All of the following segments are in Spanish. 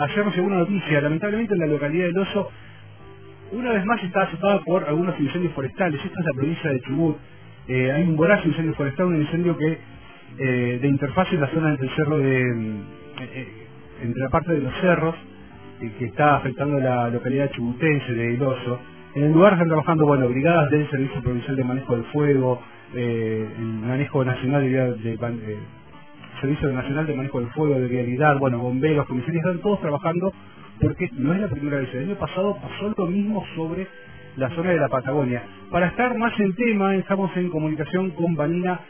ayer nos llegó una noticia, lamentablemente en la localidad del Oso, una vez más está azotada por algunos incendios forestales. Esta es la provincia de Chubut. Eh, hay un voraz incendio forestal, un incendio que eh, de interfaz en la zona entre el cerro de eh, entre la parte de los cerros que está afectando la localidad chubutense de El Oso. En el lugar están trabajando, bueno, brigadas del Servicio Provincial de Manejo del Fuego, el Manejo Nacional de, Servicio Nacional de Manejo del Fuego, de Vialidad, bueno, bomberos, comisarios, están todos trabajando porque no es la primera vez. El año pasado pasó lo mismo sobre la zona de la Patagonia. Para estar más en tema, estamos en comunicación con Vanina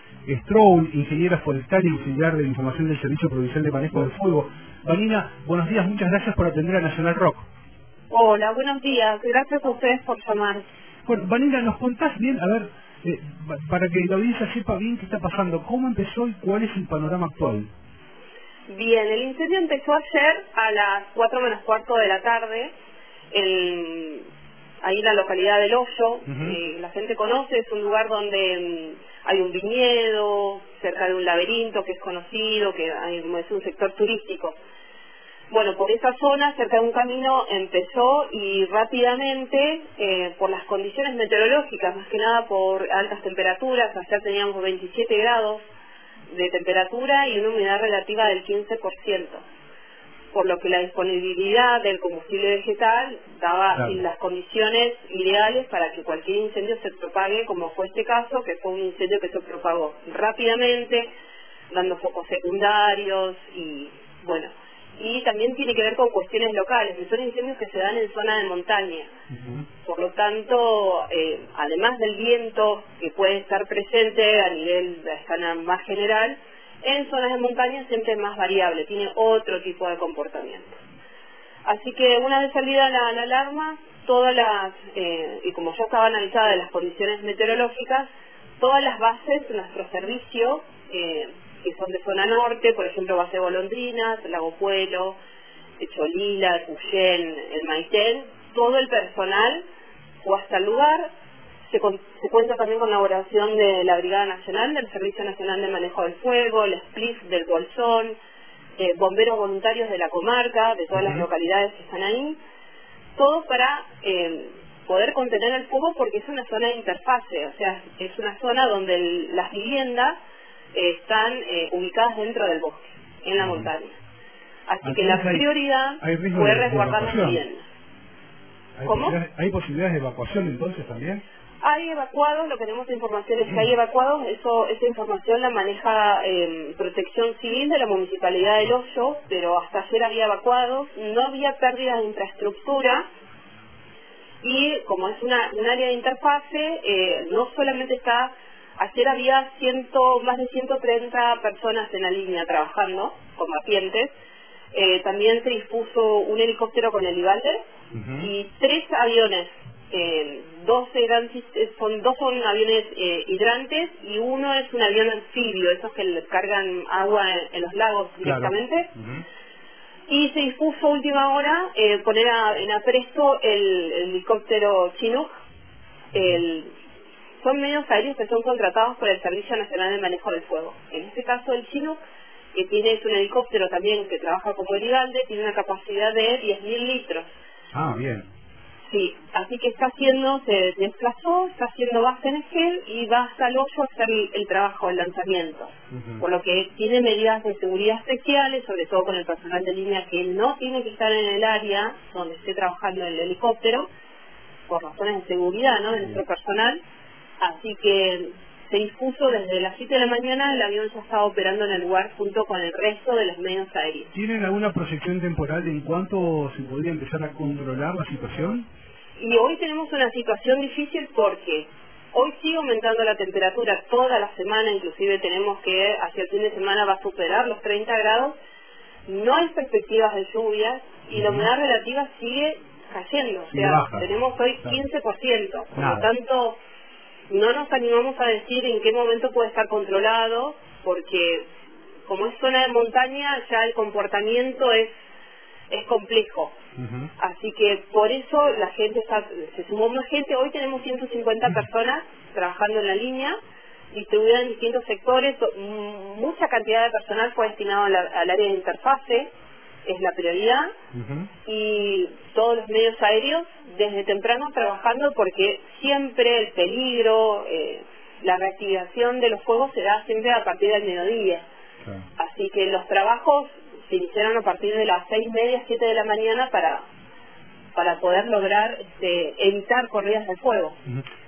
Stroll, ingeniera forestal y auxiliar de información del Servicio Provincial de Manejo del Fuego. Vanina, buenos días, muchas gracias por atender a Nacional Rock. Hola, buenos días, gracias a ustedes por llamar. Bueno, Vanina, ¿nos contás bien, a ver, eh, para que la audiencia sepa bien qué está pasando, cómo empezó y cuál es el panorama actual? Bien, el incendio empezó ayer a las 4 menos cuarto de la tarde, ahí en la localidad del Hoyo. Eh, la gente conoce, es un lugar donde mm, hay un viñedo, cerca de un laberinto que es conocido, que es un sector turístico. Bueno, por esa zona, cerca de un camino, empezó y rápidamente, eh, por las condiciones meteorológicas, más que nada por altas temperaturas, ayer teníamos 27 grados, de temperatura y una humedad relativa del 15%, por lo que la disponibilidad del combustible vegetal daba las condiciones ideales para que cualquier incendio se propague, como fue este caso, que fue un incendio que se propagó rápidamente, dando focos secundarios y, bueno, y también tiene que ver con cuestiones locales, que son incendios que se dan en zona de montaña. Por lo tanto, eh, además del viento que puede estar presente a nivel de escala más general, en zonas de montaña siempre es más variable, tiene otro tipo de comportamiento. Así que una vez salida la, alarma, todas las, eh, y como ya estaba analizada de las condiciones meteorológicas, todas las bases de nuestro servicio eh, que son de zona norte, por ejemplo, Base Golondrinas, Lago Puelo, Cholila, Cuyén, el Maitén, todo el personal fue hasta el lugar. Se, cuenta también con la colaboración de la Brigada Nacional, del Servicio Nacional de Manejo del Fuego, el SPLIF del Bolsón, eh, bomberos voluntarios de la comarca, de todas las localidades que están ahí, todo para eh, poder contener el fuego porque es una zona de interfase, o sea, es una zona donde las viviendas están eh, ubicadas dentro del bosque, en la montaña. Así que la prioridad fue resguardar las viviendas. ¿Hay ¿Cómo? ¿Hay posibilidades de evacuación entonces también? Hay evacuados, lo que tenemos información es que hay evacuados, eso, esa información la maneja eh, Protección Civil de la Municipalidad del Hoyo, pero hasta ayer había evacuados, no había pérdidas de infraestructura, y como es una, un área de interfase, eh, no solamente está Ayer había ciento, más de 130 personas en la línea trabajando, combatientes. Eh, también se dispuso un helicóptero con helivalde y tres aviones. Eh, dos, eran, son, dos son aviones eh, hidrantes y uno es un avión anfibio, esos que cargan agua en, los lagos directamente. Y se dispuso última hora eh, poner en apresto el, el helicóptero Chinook, el son medios aéreos que son contratados por el Servicio Nacional de Manejo del Fuego. En este caso el Chinook, que tiene un helicóptero también que trabaja como Herigalde, tiene una capacidad de 10.000 litros. Ah, bien. Sí, así que está haciendo, se desplazó, está haciendo base en Esquel y va hasta el hoyo a hacer el, trabajo, el lanzamiento. Por lo que tiene medidas de seguridad especiales, sobre todo con el personal de línea que no tiene que estar en el área donde esté trabajando el helicóptero, por razones de seguridad ¿no? de nuestro personal Así que se dispuso desde las 7 de la mañana, el avión ya estaba operando en el lugar junto con el resto de los medios aéreos. ¿Tienen alguna proyección temporal de en cuánto se podría empezar a controlar la situación? Y hoy tenemos una situación difícil porque hoy sigue aumentando la temperatura toda la semana, inclusive tenemos que hacia el fin de semana va a superar los 30 grados, no hay perspectivas de lluvias y la humedad relativa sigue cayendo, o sea, tenemos hoy 15%, por lo tanto no nos animamos a decir en qué momento puede estar controlado, porque como es zona de montaña, ya el comportamiento es, es complejo. Así que por eso la gente está, se sumó más gente. Hoy tenemos 150 personas trabajando en la línea, distribuidas en distintos sectores. Mucha cantidad de personal fue destinado al área de interfase, es la prioridad. Y todos los medios aéreos desde temprano trabajando porque siempre el peligro, eh, la reactivación de los fuegos se da siempre a partir del mediodía. Así que los trabajos se iniciaron a partir de las seis media, siete de la mañana para para poder lograr este, evitar corridas de fuego.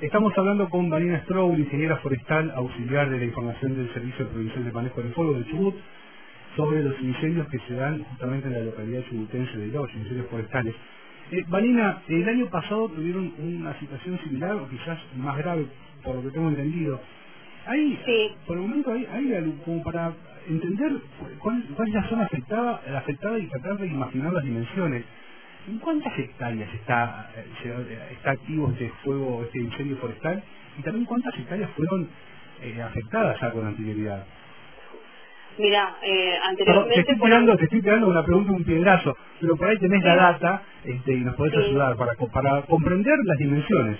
Estamos hablando con Marina Stroll, ingeniera forestal, auxiliar de la información del Servicio Provincial de Manejo del Fuego de Chubut, sobre los incendios que se dan justamente en la localidad chubutense de los incendios forestales. Eh, el año pasado tuvieron una situación similar o quizás más grave, por lo que tengo entendido. Hay, por el momento, hay, hay como para entender cuál, cuál, es la zona afectada, afectada y tratar de imaginar las dimensiones. ¿En cuántas hectáreas está, eh, está activo este fuego, este incendio forestal? Y también cuántas hectáreas fueron eh, afectadas ya con anterioridad. Mira, eh, anteriormente... te, estoy tirando, te estoy tirando una pregunta, un piedrazo, pero por ahí tenés la data este, y nos podés ayudar para, para comprender las dimensiones.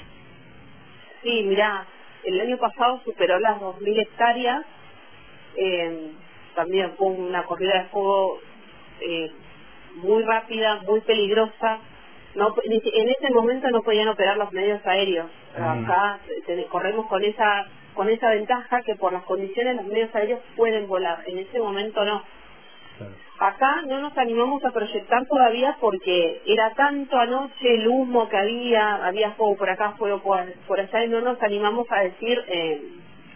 Sí, mira, el año pasado superó las 2.000 hectáreas, eh, también fue una corrida de fuego eh, muy rápida, muy peligrosa. No, en ese momento no podían operar los medios aéreos. Mm. Acá corremos con esa con esa ventaja que por las condiciones los medios aéreos pueden volar. En ese momento no. Acá no nos animamos a proyectar todavía porque era tanto anoche el humo que había, había fuego por acá, fuego por, allá, y no nos animamos a decir eh,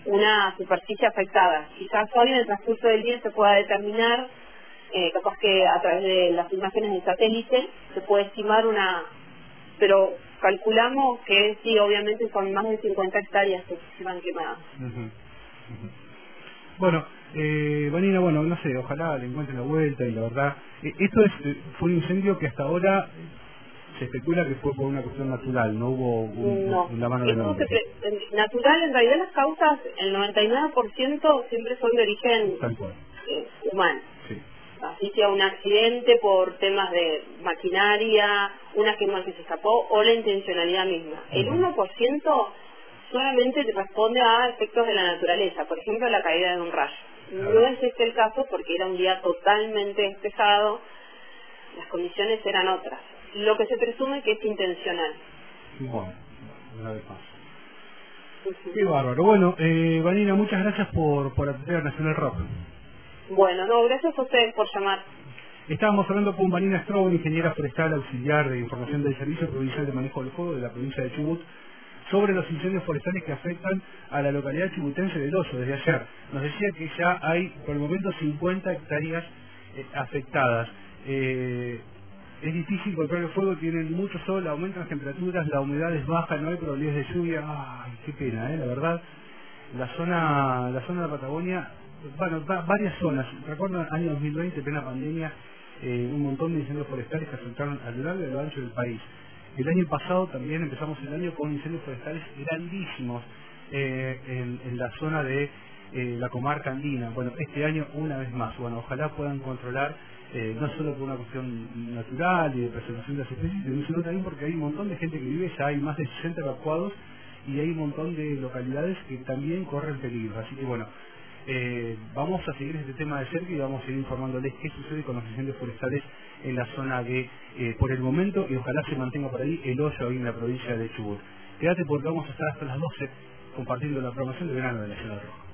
una superficie afectada. Quizás hoy en el transcurso del día se pueda determinar eh, capaz que a través de las imágenes de satélite se puede estimar una, pero calculamos que sí, obviamente son más de 50 hectáreas que se van quemadas. Bueno, eh, Vanina, bueno, no sé, ojalá le encuentre la vuelta y la verdad, eh, esto es, eh, fue un incendio que hasta ahora se especula que fue por una cuestión natural, no hubo un, la mano de Natural, en realidad las causas, el 99% siempre son de origen eh, humano así sea un accidente por temas de maquinaria, una quema que se escapó o la intencionalidad misma. El 1% solamente responde a efectos de la naturaleza, por ejemplo la caída de un rayo. No es este el caso porque era un día totalmente despejado, las condiciones eran otras. Lo que se presume que es intencional. Bueno. Qué bárbaro. Bueno, eh, Vanina, muchas gracias por, por atender a Nacional Rock. Bueno, no, gracias a ustedes por llamar. Estábamos hablando con Vanina Strobo, ingeniera forestal auxiliar de información del Servicio Provincial de Manejo del Fuego de la provincia de Chubut, sobre los incendios forestales que afectan a la localidad chubutense del Oso desde ayer. Nos decía que ya hay por el momento 50 hectáreas eh, afectadas. Eh, es difícil controlar el fuego, tienen mucho sol, aumentan las temperaturas, la humedad es baja, no hay probabilidades de lluvia. Ay, qué pena, ¿eh? la verdad. La zona, la zona de la Patagonia bueno, varias zonas. Recuerdo año 2020, plena pandemia, eh, un montón de incendios forestales que afectaron a lo largo lo ancho del país. El año pasado también empezamos el año con incendios forestales grandísimos eh, en, la zona de eh, la comarca andina. Bueno, este año una vez más. Bueno, ojalá puedan controlar no solo por una cuestión natural y de preservación de las especies, sino también porque hay un montón de gente que vive, ya hay más de 60 evacuados y hay un montón de localidades que también corren peligro. Así que bueno, eh, vamos a seguir este tema de cerca y vamos a seguir informándoles qué sucede con los incendios forestales en la zona de, eh, por el momento, y ojalá se mantenga por ahí el hoyo ahí en la provincia de Chubut. Quédate porque vamos a estar hasta las 12 compartiendo la promoción de verano de la Ciudad Roja.